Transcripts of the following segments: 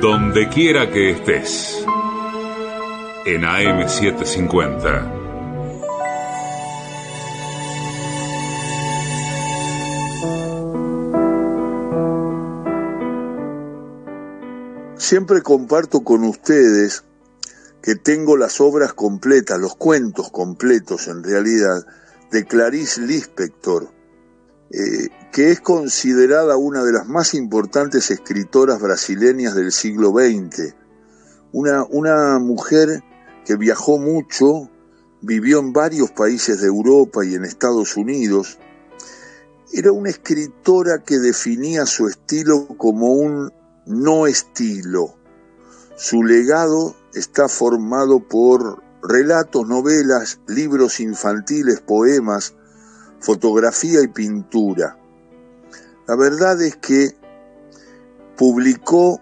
Donde quiera que estés. En AM750. Siempre comparto con ustedes que tengo las obras completas, los cuentos completos en realidad, de Clarice Lispector, eh, que es considerada una de las más importantes escritoras brasileñas del siglo XX. Una, una mujer que viajó mucho, vivió en varios países de Europa y en Estados Unidos. Era una escritora que definía su estilo como un no estilo. Su legado está formado por relatos, novelas, libros infantiles, poemas, fotografía y pintura. La verdad es que publicó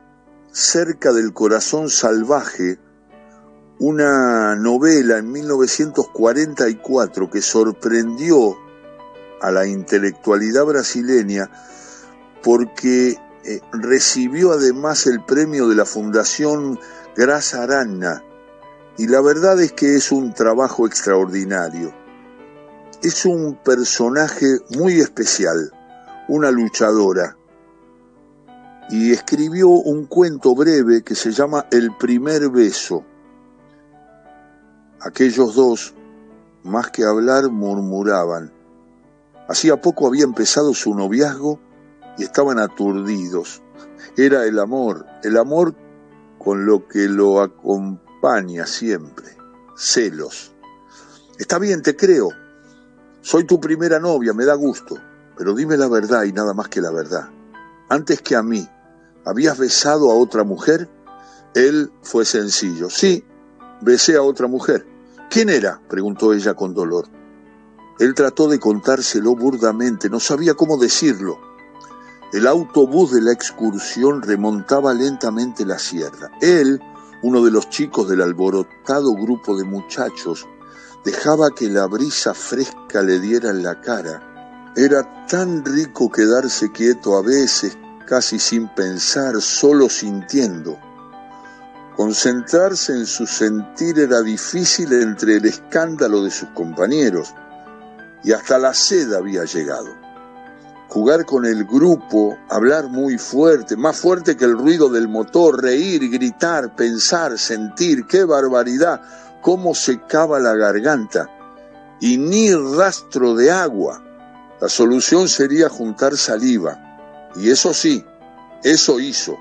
Cerca del Corazón Salvaje, una novela en 1944 que sorprendió a la intelectualidad brasileña porque eh, recibió además el premio de la Fundación Grasa Arana y la verdad es que es un trabajo extraordinario. Es un personaje muy especial, una luchadora, y escribió un cuento breve que se llama El primer beso. Aquellos dos, más que hablar, murmuraban. Hacía poco había empezado su noviazgo y estaban aturdidos. Era el amor, el amor con lo que lo acompaña siempre, celos. Está bien, te creo. Soy tu primera novia, me da gusto, pero dime la verdad y nada más que la verdad. Antes que a mí, ¿habías besado a otra mujer? Él fue sencillo. Sí, besé a otra mujer. ¿Quién era? preguntó ella con dolor. Él trató de contárselo burdamente, no sabía cómo decirlo. El autobús de la excursión remontaba lentamente la sierra. Él, uno de los chicos del alborotado grupo de muchachos, dejaba que la brisa fresca le diera en la cara. Era tan rico quedarse quieto a veces, casi sin pensar, solo sintiendo. Concentrarse en su sentir era difícil entre el escándalo de sus compañeros, y hasta la sed había llegado jugar con el grupo, hablar muy fuerte, más fuerte que el ruido del motor, reír, gritar, pensar, sentir, qué barbaridad, cómo secaba la garganta, y ni rastro de agua. La solución sería juntar saliva, y eso sí, eso hizo.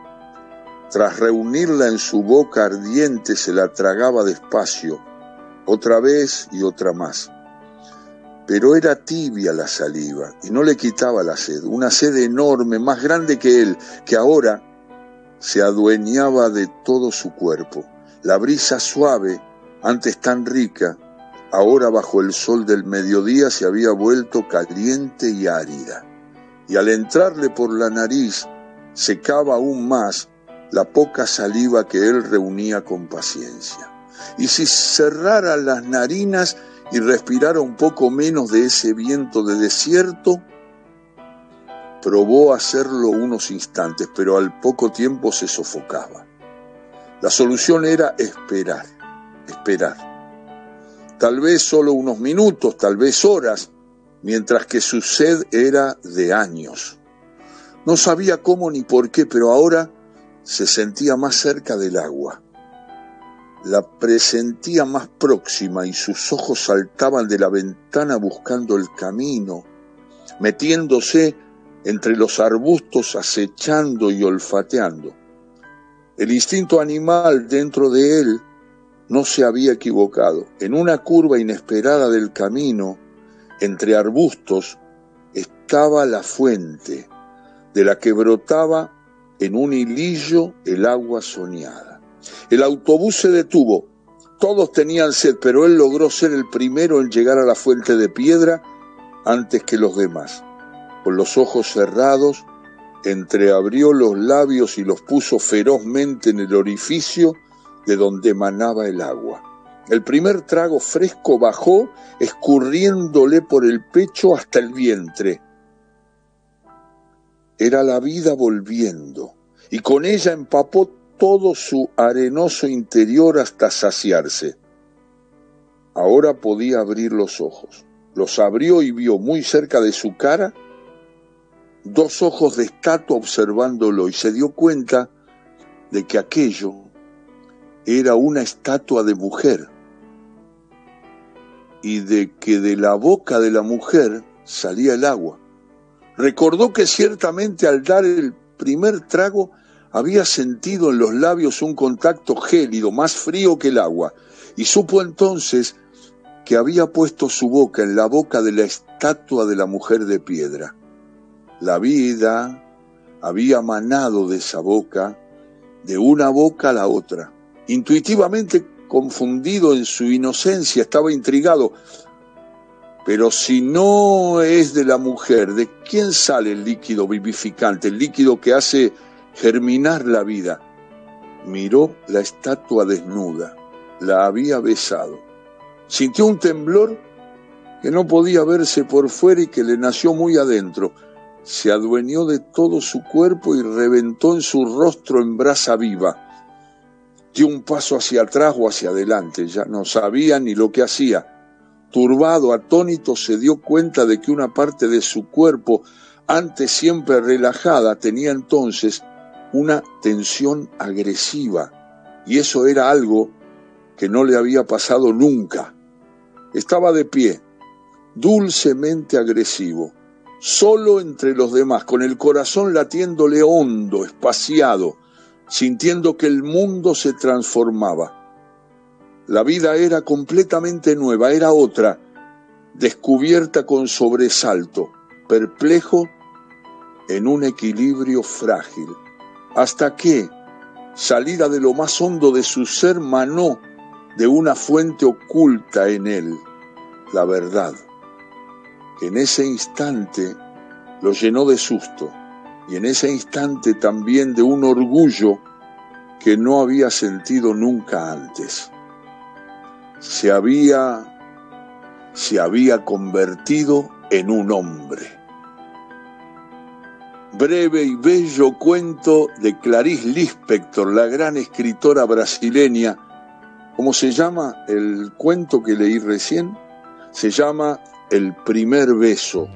Tras reunirla en su boca ardiente se la tragaba despacio, otra vez y otra más pero era tibia la saliva y no le quitaba la sed, una sed enorme, más grande que él, que ahora se adueñaba de todo su cuerpo. La brisa suave, antes tan rica, ahora bajo el sol del mediodía se había vuelto caliente y árida, y al entrarle por la nariz secaba aún más la poca saliva que él reunía con paciencia. Y si cerrara las narinas, y respirara un poco menos de ese viento de desierto, probó hacerlo unos instantes, pero al poco tiempo se sofocaba. La solución era esperar, esperar. Tal vez solo unos minutos, tal vez horas, mientras que su sed era de años. No sabía cómo ni por qué, pero ahora se sentía más cerca del agua la presentía más próxima y sus ojos saltaban de la ventana buscando el camino, metiéndose entre los arbustos, acechando y olfateando. El instinto animal dentro de él no se había equivocado. En una curva inesperada del camino, entre arbustos, estaba la fuente, de la que brotaba en un hilillo el agua soñada. El autobús se detuvo. Todos tenían sed, pero él logró ser el primero en llegar a la fuente de piedra antes que los demás. Con los ojos cerrados, entreabrió los labios y los puso ferozmente en el orificio de donde emanaba el agua. El primer trago fresco bajó, escurriéndole por el pecho hasta el vientre. Era la vida volviendo, y con ella empapó todo su arenoso interior hasta saciarse. Ahora podía abrir los ojos. Los abrió y vio muy cerca de su cara dos ojos de estatua observándolo y se dio cuenta de que aquello era una estatua de mujer y de que de la boca de la mujer salía el agua. Recordó que ciertamente al dar el primer trago había sentido en los labios un contacto gélido, más frío que el agua, y supo entonces que había puesto su boca en la boca de la estatua de la mujer de piedra. La vida había manado de esa boca, de una boca a la otra. Intuitivamente confundido en su inocencia, estaba intrigado. Pero si no es de la mujer, ¿de quién sale el líquido vivificante, el líquido que hace germinar la vida? Miró la estatua desnuda, la había besado. Sintió un temblor que no podía verse por fuera y que le nació muy adentro. Se adueñó de todo su cuerpo y reventó en su rostro en brasa viva dio un paso hacia atrás o hacia adelante, ya no sabía ni lo que hacía. Turbado, atónito, se dio cuenta de que una parte de su cuerpo, antes siempre relajada, tenía entonces una tensión agresiva, y eso era algo que no le había pasado nunca. Estaba de pie, dulcemente agresivo, solo entre los demás, con el corazón latiéndole hondo, espaciado, sintiendo que el mundo se transformaba. La vida era completamente nueva, era otra, descubierta con sobresalto, perplejo en un equilibrio frágil, hasta que, salida de lo más hondo de su ser, manó de una fuente oculta en él, la verdad, en ese instante lo llenó de susto y en ese instante también de un orgullo que no había sentido nunca antes. Se había, se había convertido en un hombre. Breve y bello cuento de Clarice Lispector, la gran escritora brasileña. ¿Cómo se llama el cuento que leí recién? Se llama El primer beso